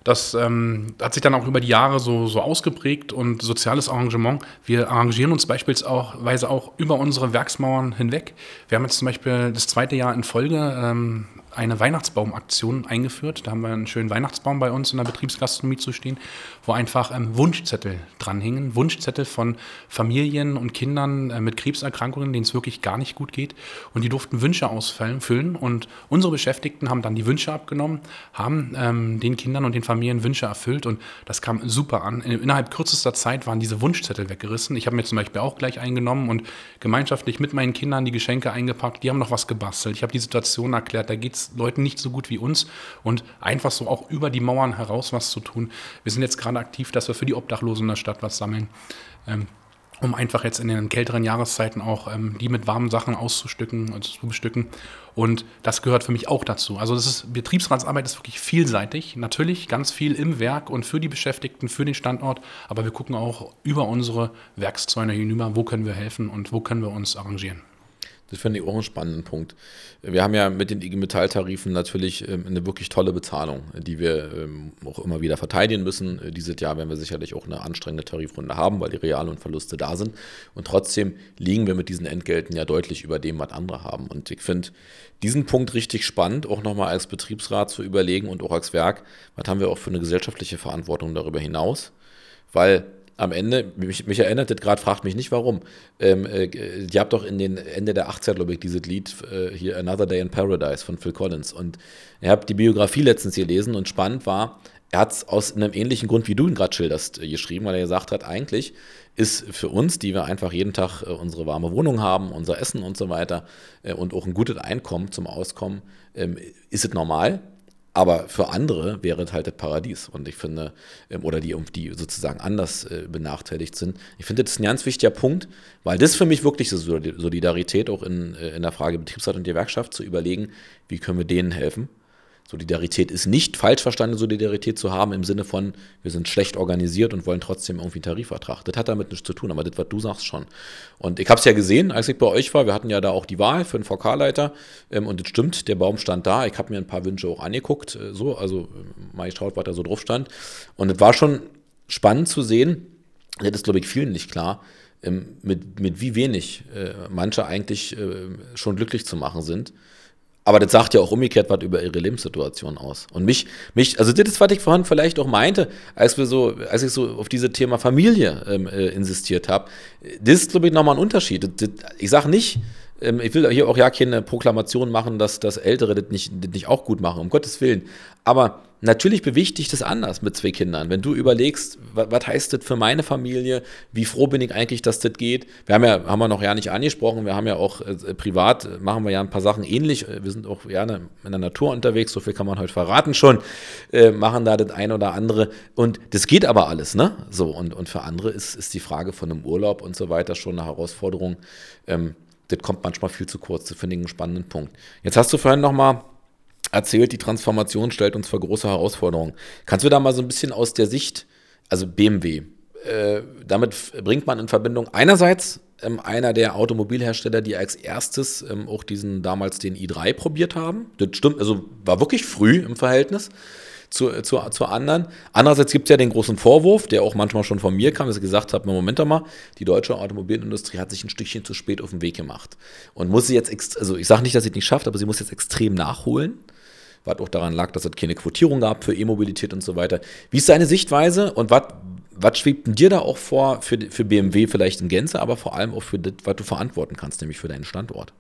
das ähm, hat sich dann auch über die Jahre so, so ausgeprägt und soziales Arrangement. Wir arrangieren uns beispielsweise auch über unsere Werksmauern hinweg. Wir haben jetzt zum Beispiel das zweite Jahr in Folge ähm, eine Weihnachtsbaumaktion eingeführt. Da haben wir einen schönen Weihnachtsbaum bei uns in der Betriebsgastronomie zu stehen, wo einfach ähm, Wunschzettel dranhingen. Wunschzettel von Familien und Kindern äh, mit Krebserkrankungen, denen es wirklich gar nicht gut geht. Und die durften Wünsche ausfüllen. Und unsere Beschäftigten haben dann die Wünsche abgenommen, haben ähm, den Kindern und den Familien Wünsche erfüllt. Und das kam super an. Innerhalb kürzester Zeit waren diese Wunschzettel weggerissen. Ich habe mir zum Beispiel auch gleich eingenommen und gemeinschaftlich mit meinen Kindern die Geschenke eingepackt. Die haben noch was gebastelt. Ich habe die Situation erklärt, da geht es Leuten nicht so gut wie uns und einfach so auch über die Mauern heraus was zu tun. Wir sind jetzt gerade aktiv, dass wir für die Obdachlosen in der Stadt was sammeln. Ähm, um einfach jetzt in den kälteren Jahreszeiten auch ähm, die mit warmen Sachen auszustücken und zu bestücken. Und das gehört für mich auch dazu. Also das ist, Betriebsratsarbeit ist wirklich vielseitig. Natürlich ganz viel im Werk und für die Beschäftigten, für den Standort. Aber wir gucken auch über unsere Werkszäune hinüber, wo können wir helfen und wo können wir uns arrangieren. Das finde ich auch einen spannenden Punkt. Wir haben ja mit den IG Metall-Tarifen natürlich ähm, eine wirklich tolle Bezahlung, die wir ähm, auch immer wieder verteidigen müssen. Äh, dieses Jahr werden wir sicherlich auch eine anstrengende Tarifrunde haben, weil die Real- und Verluste da sind. Und trotzdem liegen wir mit diesen Entgelten ja deutlich über dem, was andere haben. Und ich finde diesen Punkt richtig spannend, auch nochmal als Betriebsrat zu überlegen und auch als Werk, was haben wir auch für eine gesellschaftliche Verantwortung darüber hinaus. Weil am Ende, mich, mich erinnert das gerade, fragt mich nicht warum. Ähm, äh, ihr habt doch in den Ende der 80er, glaube ich, dieses Lied äh, hier Another Day in Paradise von Phil Collins. Und ihr habt die Biografie letztens gelesen und spannend war, er hat es aus einem ähnlichen Grund, wie du ihn gerade schilderst, äh, geschrieben, weil er gesagt hat, eigentlich ist für uns, die wir einfach jeden Tag äh, unsere warme Wohnung haben, unser Essen und so weiter äh, und auch ein gutes Einkommen zum Auskommen, ähm, ist es normal, aber für andere wäre es halt das Paradies. Und ich finde, ähm, oder die, die sozusagen anders äh, benachteiligt sind. Ich finde, das ist ein ganz wichtiger Punkt, weil das für mich wirklich so Solidarität auch in, äh, in der Frage Betriebsrat und Gewerkschaft zu überlegen, wie können wir denen helfen. Solidarität ist nicht falsch verstandene Solidarität zu haben im Sinne von, wir sind schlecht organisiert und wollen trotzdem irgendwie einen Tarifvertrag. Das hat damit nichts zu tun, aber das, was du sagst, schon. Und ich habe es ja gesehen, als ich bei euch war, wir hatten ja da auch die Wahl für einen VK-Leiter ähm, und das stimmt, der Baum stand da. Ich habe mir ein paar Wünsche auch angeguckt, äh, so, also äh, Magistraut, was da so drauf stand. Und es war schon spannend zu sehen, das ist, glaube ich, vielen nicht klar, ähm, mit, mit wie wenig äh, manche eigentlich äh, schon glücklich zu machen sind. Aber das sagt ja auch umgekehrt was über ihre Lebenssituation aus. Und mich, mich, also das ist, was ich vorhin vielleicht auch meinte, als wir so, als ich so auf dieses Thema Familie ähm, äh, insistiert habe. Das ist, glaube ich, nochmal ein Unterschied. Das, das, ich sage nicht, ähm, ich will hier auch ja keine Proklamation machen, dass, dass Ältere das nicht, das nicht auch gut machen, um Gottes Willen. Aber natürlich bewegt dich das anders mit zwei Kindern. Wenn du überlegst, was, heißt das für meine Familie, wie froh bin ich eigentlich, dass das geht. Wir haben ja, haben wir noch ja nicht angesprochen, wir haben ja auch äh, privat, äh, machen wir ja ein paar Sachen ähnlich. Wir sind auch gerne in der Natur unterwegs, so viel kann man heute verraten schon, äh, machen da das ein oder andere. Und das geht aber alles, ne? So, und, und für andere ist, ist die Frage von einem Urlaub und so weiter schon eine Herausforderung. Ähm, das kommt manchmal viel zu kurz. Das finde ich einen spannenden Punkt. Jetzt hast du vorhin nochmal erzählt, die Transformation stellt uns vor große Herausforderungen. Kannst du da mal so ein bisschen aus der Sicht, also BMW, äh, damit bringt man in Verbindung einerseits ähm, einer der Automobilhersteller, die als erstes ähm, auch diesen damals den i3 probiert haben. Das stimmt, also war wirklich früh im Verhältnis zu, zu, zu anderen. Andererseits gibt es ja den großen Vorwurf, der auch manchmal schon von mir kam, dass ich gesagt habe, Moment mal, die deutsche Automobilindustrie hat sich ein Stückchen zu spät auf den Weg gemacht und muss sie jetzt, also ich sage nicht, dass sie es nicht schafft, aber sie muss jetzt extrem nachholen was auch daran lag, dass es keine Quotierung gab für E-Mobilität und so weiter. Wie ist deine Sichtweise und was, schwebt dir da auch vor für, für BMW vielleicht in Gänze, aber vor allem auch für das, was du verantworten kannst, nämlich für deinen Standort?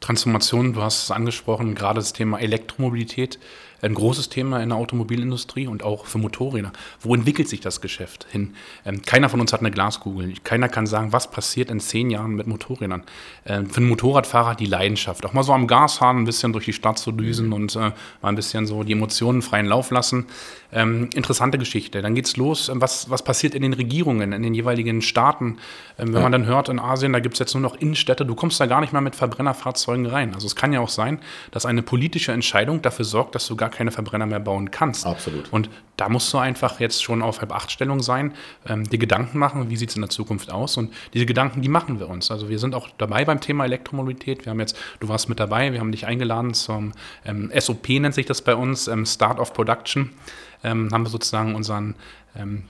Transformation, du hast es angesprochen, gerade das Thema Elektromobilität ein großes Thema in der Automobilindustrie und auch für Motorräder. Wo entwickelt sich das Geschäft hin? Ähm, keiner von uns hat eine Glaskugel. Keiner kann sagen, was passiert in zehn Jahren mit Motorrädern. Ähm, für einen Motorradfahrer die Leidenschaft. Auch mal so am Gas fahren, ein bisschen durch die Stadt zu düsen und äh, mal ein bisschen so die Emotionen freien Lauf lassen. Ähm, interessante Geschichte. Dann geht's los. Ähm, was, was passiert in den Regierungen, in den jeweiligen Staaten? Ähm, wenn ja. man dann hört, in Asien, da gibt es jetzt nur noch Innenstädte, du kommst da gar nicht mehr mit Verbrennerfahrzeugen rein. Also es kann ja auch sein, dass eine politische Entscheidung dafür sorgt, dass du gar keine Verbrenner mehr bauen kannst. Absolut. Und da musst du einfach jetzt schon auf Halb-Acht-Stellung sein, ähm, dir Gedanken machen, wie sieht es in der Zukunft aus. Und diese Gedanken, die machen wir uns. Also wir sind auch dabei beim Thema Elektromobilität. Wir haben jetzt, du warst mit dabei, wir haben dich eingeladen zum ähm, SOP, nennt sich das bei uns, ähm, Start of Production. Ähm, haben wir sozusagen unseren ähm,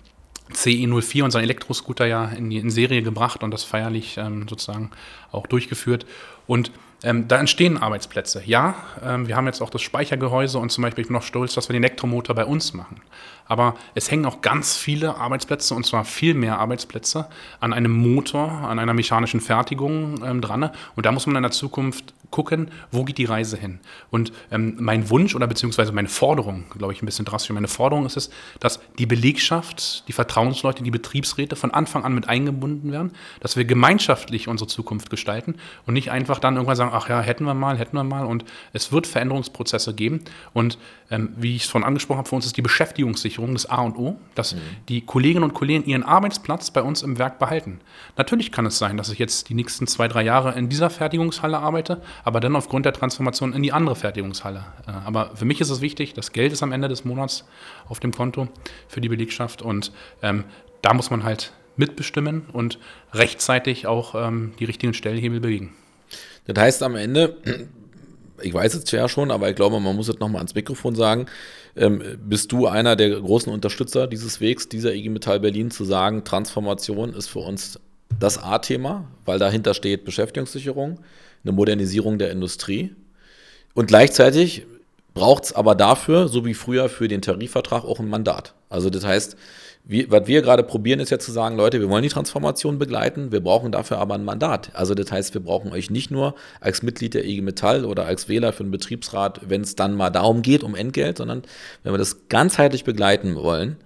CE04, unseren Elektroscooter ja in, in, Serie gebracht und das feierlich ähm, sozusagen auch durchgeführt. Und ähm, da entstehen Arbeitsplätze. Ja, ähm, wir haben jetzt auch das Speichergehäuse und zum Beispiel ich bin noch stolz, dass wir den Elektromotor bei uns machen. Aber es hängen auch ganz viele Arbeitsplätze und zwar viel mehr Arbeitsplätze an einem Motor, an einer mechanischen Fertigung ähm, dran. Und da muss man in der Zukunft gucken, wo geht die Reise hin. Und ähm, mein Wunsch oder beziehungsweise meine Forderung, glaube ich, ein bisschen drastisch, meine Forderung ist es, dass die Belegschaft, die Vertrauensleute, die Betriebsräte von Anfang an mit eingebunden werden, dass wir gemeinschaftlich unsere Zukunft gestalten und nicht einfach dann irgendwann sagen, ach ja, hätten wir mal, hätten wir mal. Und es wird Veränderungsprozesse geben. Und ähm, wie ich es vorhin angesprochen habe, für uns ist die Beschäftigungssicherung das A und O, dass mhm. die Kolleginnen und Kollegen ihren Arbeitsplatz bei uns im Werk behalten. Natürlich kann es sein, dass ich jetzt die nächsten zwei, drei Jahre in dieser Fertigungshalle arbeite, aber dann aufgrund der Transformation in die andere Fertigungshalle. Äh, aber für mich ist es wichtig, das Geld ist am Ende des Monats auf dem Konto für die Belegschaft und ähm, da muss man halt mitbestimmen und rechtzeitig auch ähm, die richtigen Stellhebel bewegen. Das heißt am Ende, ich weiß es ja schon, aber ich glaube, man muss es nochmal ans Mikrofon sagen, ähm, bist du einer der großen Unterstützer dieses Wegs, dieser IG Metall Berlin, zu sagen, Transformation ist für uns das A-Thema, weil dahinter steht Beschäftigungssicherung, eine Modernisierung der Industrie und gleichzeitig braucht es aber dafür, so wie früher für den Tarifvertrag, auch ein Mandat. Also das heißt, wie, was wir gerade probieren, ist ja zu sagen, Leute, wir wollen die Transformation begleiten, wir brauchen dafür aber ein Mandat. Also das heißt, wir brauchen euch nicht nur als Mitglied der IG Metall oder als Wähler für den Betriebsrat, wenn es dann mal darum geht, um Entgelt, sondern wenn wir das ganzheitlich begleiten wollen,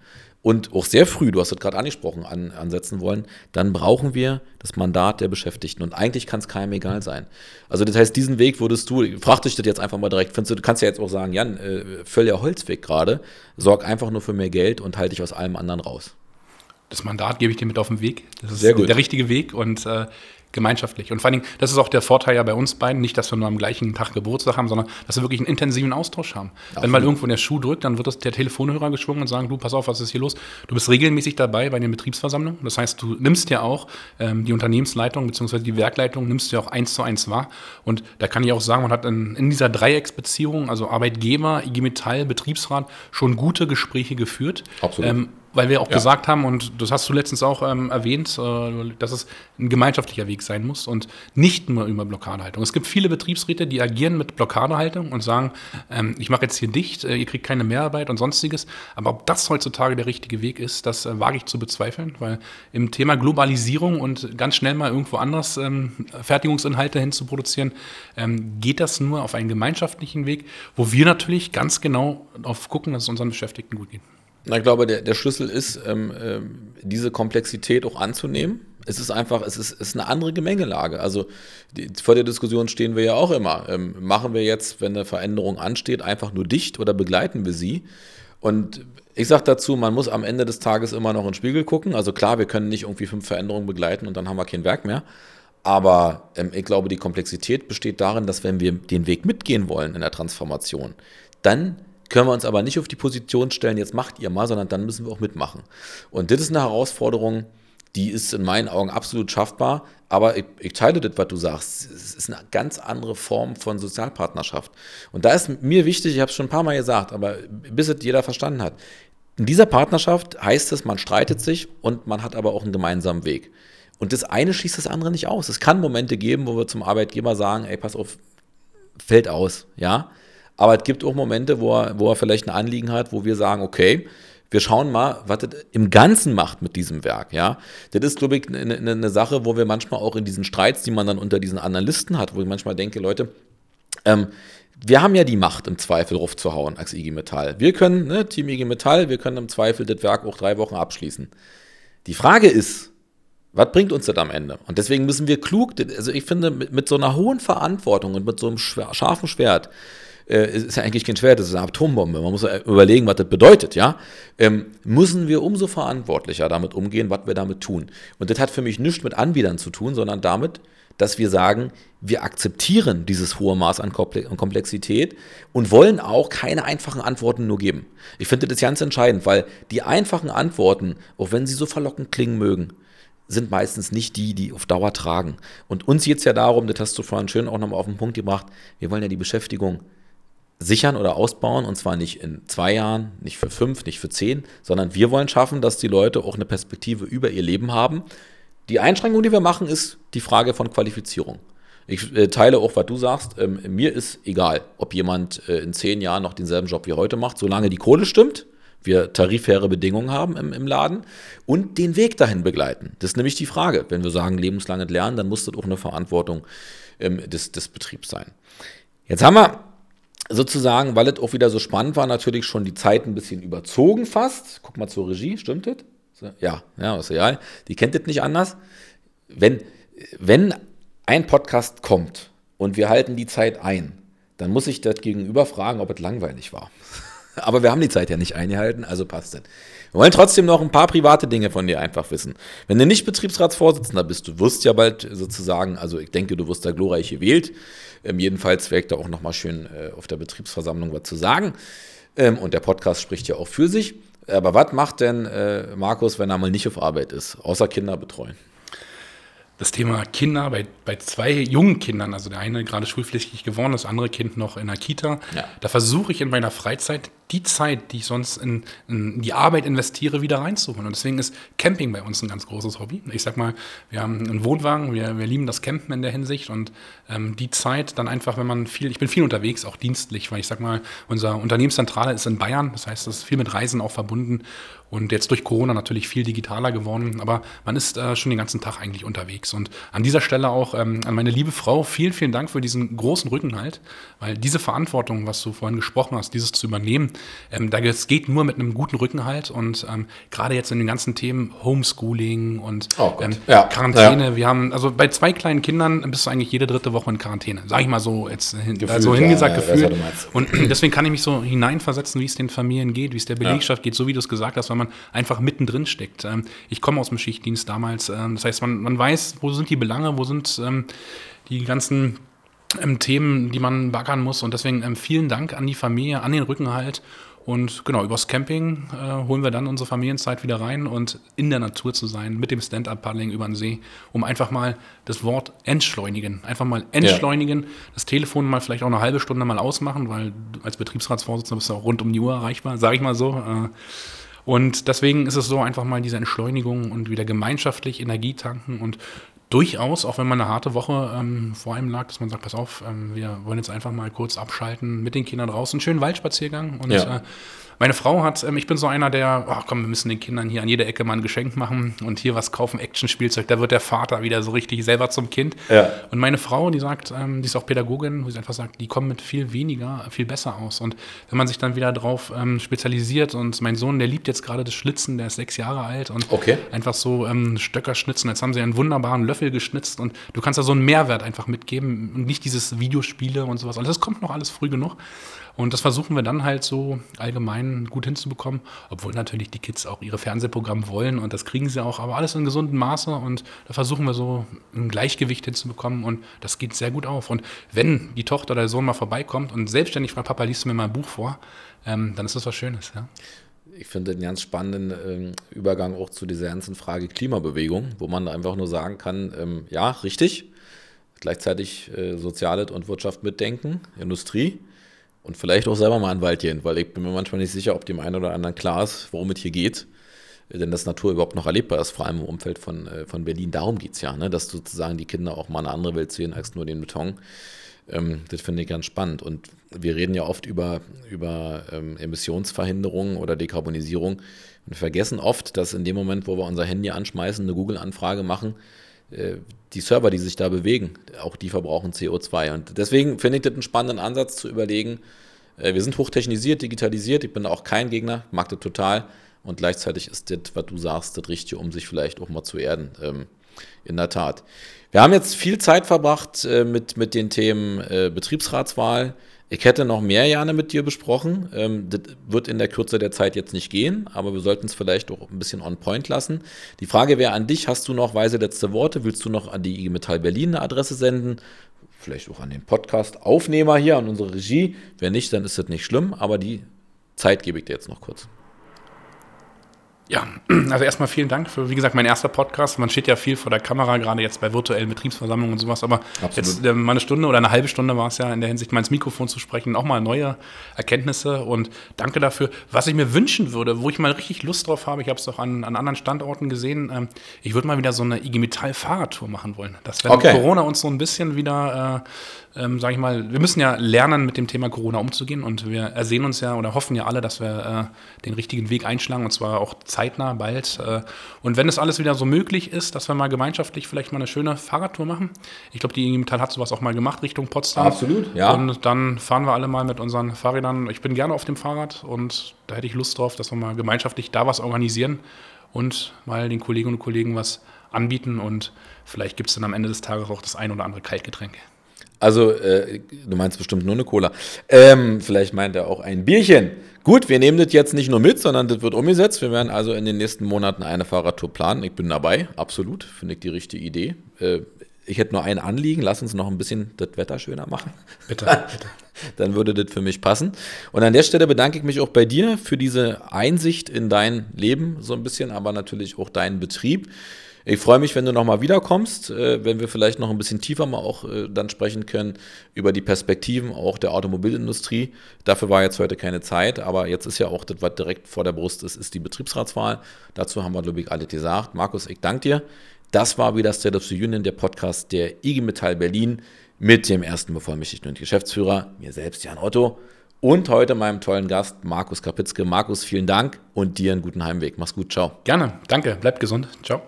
und auch sehr früh, du hast es gerade angesprochen, an, ansetzen wollen, dann brauchen wir das Mandat der Beschäftigten. Und eigentlich kann es keinem egal sein. Also das heißt, diesen Weg würdest du, frag dich das jetzt einfach mal direkt, findest du, du kannst ja jetzt auch sagen, Jan, äh, völliger Holzweg gerade, sorg einfach nur für mehr Geld und halte dich aus allem anderen raus. Das Mandat gebe ich dir mit auf den Weg. Das ist der richtige Weg und äh, gemeinschaftlich. Und vor allen Dingen, das ist auch der Vorteil ja bei uns beiden, nicht, dass wir nur am gleichen Tag Geburtstag haben, sondern dass wir wirklich einen intensiven Austausch haben. Absolut. Wenn mal irgendwo der Schuh drückt, dann wird das der Telefonhörer geschwungen und sagen, du, pass auf, was ist hier los? Du bist regelmäßig dabei bei den Betriebsversammlungen. Das heißt, du nimmst ja auch ähm, die Unternehmensleitung bzw. die Werkleitung, nimmst ja auch eins zu eins wahr. Und da kann ich auch sagen, man hat in, in dieser Dreiecksbeziehung, also Arbeitgeber, IG Metall, Betriebsrat, schon gute Gespräche geführt. Absolut. Ähm, weil wir auch ja. gesagt haben, und das hast du letztens auch ähm, erwähnt, äh, dass es ein gemeinschaftlicher Weg sein muss und nicht nur über Blockadehaltung. Es gibt viele Betriebsräte, die agieren mit Blockadehaltung und sagen, ähm, ich mache jetzt hier dicht, äh, ihr kriegt keine Mehrarbeit und sonstiges. Aber ob das heutzutage der richtige Weg ist, das äh, wage ich zu bezweifeln, weil im Thema Globalisierung und ganz schnell mal irgendwo anders ähm, Fertigungsinhalte hinzuproduzieren, ähm, geht das nur auf einen gemeinschaftlichen Weg, wo wir natürlich ganz genau darauf gucken, dass es unseren Beschäftigten gut geht. Na, ich glaube, der, der Schlüssel ist, ähm, ähm, diese Komplexität auch anzunehmen. Es ist einfach, es ist, ist eine andere Gemengelage. Also die, vor der Diskussion stehen wir ja auch immer. Ähm, machen wir jetzt, wenn eine Veränderung ansteht, einfach nur dicht oder begleiten wir sie? Und ich sage dazu, man muss am Ende des Tages immer noch in den Spiegel gucken. Also klar, wir können nicht irgendwie fünf Veränderungen begleiten und dann haben wir kein Werk mehr. Aber ähm, ich glaube, die Komplexität besteht darin, dass wenn wir den Weg mitgehen wollen in der Transformation, dann können wir uns aber nicht auf die Position stellen, jetzt macht ihr mal, sondern dann müssen wir auch mitmachen. Und das ist eine Herausforderung, die ist in meinen Augen absolut schaffbar, aber ich, ich, teile das, was du sagst. Es ist eine ganz andere Form von Sozialpartnerschaft. Und da ist mir wichtig, ich habe es schon ein paar Mal gesagt, aber bis es jeder verstanden hat, in dieser Partnerschaft heißt es, man streitet sich und man hat aber auch einen gemeinsamen Weg. Und das eine schließt das andere nicht aus. Es kann Momente geben, wo wir zum Arbeitgeber sagen, ey, pass auf, fällt aus, ja. Aber es gibt auch Momente, wo er, wo er vielleicht ein Anliegen hat, wo wir sagen, okay, wir schauen mal, was das im Ganzen macht mit diesem Werk. Ja, das ist, glaube ich, eine, eine Sache, wo wir manchmal auch in diesen Streits, die man dann unter diesen Analysten hat, wo ich manchmal denke, Leute, ähm, wir haben ja die Macht, im Zweifel raufzuhauen als IG Metall. Wir können, ne, Team IG Metall, wir können im Zweifel das Werk auch drei Wochen abschließen. Die Frage ist, was bringt uns das am Ende? Und deswegen müssen wir klug, also ich finde, mit, mit so einer hohen Verantwortung und mit so einem scharfen Schwert, äh, ist ja eigentlich kein Schwert, das ist eine Atombombe. Man muss überlegen, was das bedeutet, ja. Ähm, müssen wir umso verantwortlicher damit umgehen, was wir damit tun. Und das hat für mich nichts mit Anbietern zu tun, sondern damit, dass wir sagen, wir akzeptieren dieses hohe Maß an Komplexität und wollen auch keine einfachen Antworten nur geben. Ich finde das ganz entscheidend, weil die einfachen Antworten, auch wenn sie so verlockend klingen mögen, sind meistens nicht die, die auf Dauer tragen. Und uns geht es ja darum, das hast du vorhin schön auch nochmal auf den Punkt gebracht, wir wollen ja die Beschäftigung sichern oder ausbauen und zwar nicht in zwei Jahren, nicht für fünf, nicht für zehn, sondern wir wollen schaffen, dass die Leute auch eine Perspektive über ihr Leben haben. Die Einschränkung, die wir machen, ist die Frage von Qualifizierung. Ich äh, teile auch, was du sagst. Ähm, mir ist egal, ob jemand äh, in zehn Jahren noch denselben Job wie heute macht, solange die Kohle stimmt, wir tarifäre Bedingungen haben im, im Laden und den Weg dahin begleiten. Das ist nämlich die Frage. Wenn wir sagen lebenslanges Lernen, dann muss das auch eine Verantwortung ähm, des, des Betriebs sein. Jetzt haben wir sozusagen, weil es auch wieder so spannend war, natürlich schon die Zeit ein bisschen überzogen fast. Guck mal zur Regie, stimmt das? Ja, ja, ist egal. Die kennt das nicht anders. Wenn, wenn ein Podcast kommt und wir halten die Zeit ein, dann muss ich das Gegenüber fragen, ob es langweilig war. Aber wir haben die Zeit ja nicht eingehalten, also passt das. Wir wollen trotzdem noch ein paar private Dinge von dir einfach wissen. Wenn du nicht Betriebsratsvorsitzender bist, du wirst ja bald sozusagen, also ich denke, du wirst da glorreich gewählt. Ähm, jedenfalls wäre da auch nochmal schön äh, auf der Betriebsversammlung was zu sagen. Ähm, und der Podcast spricht ja auch für sich. Aber was macht denn äh, Markus, wenn er mal nicht auf Arbeit ist, außer Kinder betreuen? Das Thema Kinder bei, bei zwei jungen Kindern, also der eine gerade schulpflichtig geworden, das andere Kind noch in der Kita, ja. da versuche ich in meiner Freizeit die Zeit, die ich sonst in, in, die Arbeit investiere, wieder reinzuholen. Und deswegen ist Camping bei uns ein ganz großes Hobby. Ich sag mal, wir haben einen Wohnwagen, wir, wir lieben das Campen in der Hinsicht und ähm, die Zeit dann einfach, wenn man viel, ich bin viel unterwegs, auch dienstlich, weil ich sag mal, unsere Unternehmenszentrale ist in Bayern, das heißt, das ist viel mit Reisen auch verbunden und jetzt durch Corona natürlich viel digitaler geworden, aber man ist äh, schon den ganzen Tag eigentlich unterwegs. Und an dieser Stelle auch ähm, an meine liebe Frau, vielen, vielen Dank für diesen großen Rückenhalt, weil diese Verantwortung, was du vorhin gesprochen hast, dieses zu übernehmen, ähm, da es geht nur mit einem guten Rückenhalt und ähm, gerade jetzt in den ganzen Themen Homeschooling und oh ähm, ja. Quarantäne, ja. wir haben, also bei zwei kleinen Kindern bist du eigentlich jede dritte Woche in Quarantäne, sage ich mal so jetzt gefühlt, also hingesagt, ja, gefühlt. Und deswegen kann ich mich so hineinversetzen, wie es den Familien geht, wie es der Belegschaft geht, so wie du es gesagt hast, weil man einfach mittendrin steckt. Ähm, ich komme aus dem Schichtdienst damals, ähm, das heißt, man, man weiß, wo sind die Belange, wo sind ähm, die ganzen Themen, die man baggern muss. Und deswegen vielen Dank an die Familie, an den Rückenhalt. Und genau, übers Camping äh, holen wir dann unsere Familienzeit wieder rein und in der Natur zu sein, mit dem Stand-Up-Paddling über den See, um einfach mal das Wort entschleunigen, einfach mal entschleunigen, ja. das Telefon mal vielleicht auch eine halbe Stunde mal ausmachen, weil als Betriebsratsvorsitzender bist du auch rund um die Uhr erreichbar, sage ich mal so. Äh, und deswegen ist es so einfach mal diese Entschleunigung und wieder gemeinschaftlich Energie tanken und durchaus, auch wenn man eine harte Woche ähm, vor einem lag, dass man sagt, pass auf, ähm, wir wollen jetzt einfach mal kurz abschalten mit den Kindern draußen, einen schönen Waldspaziergang und ja. äh, meine Frau hat, ähm, ich bin so einer, der, ach komm, wir müssen den Kindern hier an jeder Ecke mal ein Geschenk machen und hier was kaufen, Action-Spielzeug. Da wird der Vater wieder so richtig selber zum Kind. Ja. Und meine Frau, die sagt, ähm, die ist auch Pädagogin, wo sie einfach sagt, die kommen mit viel weniger, viel besser aus. Und wenn man sich dann wieder drauf ähm, spezialisiert und mein Sohn, der liebt jetzt gerade das Schlitzen, der ist sechs Jahre alt und okay. einfach so ähm, Stöcker schnitzen. Jetzt haben sie einen wunderbaren Löffel geschnitzt und du kannst da so einen Mehrwert einfach mitgeben und nicht dieses Videospiele und sowas. Also das kommt noch alles früh genug. Und das versuchen wir dann halt so allgemein gut hinzubekommen, obwohl natürlich die Kids auch ihre Fernsehprogramme wollen und das kriegen sie auch, aber alles in gesundem Maße und da versuchen wir so ein Gleichgewicht hinzubekommen und das geht sehr gut auf. Und wenn die Tochter oder der Sohn mal vorbeikommt und selbstständig fragt, Papa, liest du mir mal ein Buch vor, ähm, dann ist das was Schönes, ja. Ich finde einen ganz spannenden ähm, Übergang auch zu dieser ganzen Frage Klimabewegung, wo man einfach nur sagen kann, ähm, ja, richtig, gleichzeitig äh, Soziales und Wirtschaft mitdenken, Industrie und vielleicht auch selber mal in Wald gehen, weil ich bin mir manchmal nicht sicher, ob dem einen oder anderen klar ist, worum es hier geht. Denn das Natur überhaupt noch erlebbar ist, vor allem im Umfeld von, äh, von Berlin. Darum geht es ja, ne? dass sozusagen die Kinder auch mal eine andere Welt sehen als nur den Beton. Ähm, das finde ich ganz spannend. Und wir reden ja oft über, über ähm, Emissionsverhinderung oder Dekarbonisierung und vergessen oft, dass in dem Moment, wo wir unser Handy anschmeißen, eine Google-Anfrage machen, äh, die Server, die sich da bewegen, auch die verbrauchen CO2. Und deswegen finde ich das einen spannenden Ansatz zu überlegen, äh, wir sind hochtechnisiert, digitalisiert, ich bin auch kein Gegner, mag das total. Und gleichzeitig ist das, was du sagst, das Richtige, um sich vielleicht auch mal zu erden. Ähm, in der Tat. Wir haben jetzt viel Zeit verbracht äh, mit, mit den Themen Betriebsratswahl, ich hätte noch mehr gerne mit dir besprochen. Ähm, das wird in der Kürze der Zeit jetzt nicht gehen, aber wir sollten es vielleicht auch ein bisschen on point lassen. Die Frage wäre an dich: Hast du noch weise letzte Worte? Willst du noch an die IG Metall Berlin eine Adresse senden? Vielleicht auch an den Podcast-Aufnehmer hier, an unsere Regie. Wenn nicht, dann ist das nicht schlimm, aber die Zeit gebe ich dir jetzt noch kurz. Ja, also erstmal vielen Dank für, wie gesagt, mein erster Podcast. Man steht ja viel vor der Kamera, gerade jetzt bei virtuellen Betriebsversammlungen und sowas, aber Absolut. jetzt äh, mal eine Stunde oder eine halbe Stunde war es ja in der Hinsicht, mal ins Mikrofon zu sprechen, auch mal neue Erkenntnisse und danke dafür. Was ich mir wünschen würde, wo ich mal richtig Lust drauf habe, ich habe es auch an, an anderen Standorten gesehen, ähm, ich würde mal wieder so eine IG Metall Fahrradtour machen wollen. Dass wenn okay. Corona uns so ein bisschen wieder äh, ähm, sage ich mal, wir müssen ja lernen, mit dem Thema Corona umzugehen und wir ersehen uns ja oder hoffen ja alle, dass wir äh, den richtigen Weg einschlagen und zwar auch zeitnah bald. Äh, und wenn es alles wieder so möglich ist, dass wir mal gemeinschaftlich vielleicht mal eine schöne Fahrradtour machen. Ich glaube, die IG Metall hat sowas auch mal gemacht Richtung Potsdam. Absolut, ja. Und dann fahren wir alle mal mit unseren Fahrrädern. Ich bin gerne auf dem Fahrrad und da hätte ich Lust drauf, dass wir mal gemeinschaftlich da was organisieren und mal den Kolleginnen und Kollegen was anbieten und vielleicht gibt es dann am Ende des Tages auch das ein oder andere Kaltgetränk. Also, äh, du meinst bestimmt nur eine Cola. Ähm, vielleicht meint er auch ein Bierchen. Gut, wir nehmen das jetzt nicht nur mit, sondern das wird umgesetzt. Wir werden also in den nächsten Monaten eine Fahrradtour planen. Ich bin dabei, absolut. Finde ich die richtige Idee. Äh, ich hätte nur ein Anliegen. Lass uns noch ein bisschen das Wetter schöner machen. Bitte, bitte. Dann würde das für mich passen. Und an der Stelle bedanke ich mich auch bei dir für diese Einsicht in dein Leben so ein bisschen, aber natürlich auch deinen Betrieb. Ich freue mich, wenn du nochmal wiederkommst, äh, wenn wir vielleicht noch ein bisschen tiefer mal auch äh, dann sprechen können über die Perspektiven auch der Automobilindustrie. Dafür war jetzt heute keine Zeit, aber jetzt ist ja auch das, was direkt vor der Brust ist, ist die Betriebsratswahl. Dazu haben wir, glaube ich, alle gesagt. Markus, ich danke dir. Das war wieder State of the Union, der Podcast der IG Metall Berlin mit dem ersten Bevollmächtigten und Geschäftsführer, mir selbst, Jan Otto, und heute meinem tollen Gast, Markus Kapitzke. Markus, vielen Dank und dir einen guten Heimweg. Mach's gut, ciao. Gerne, danke, bleibt gesund, ciao.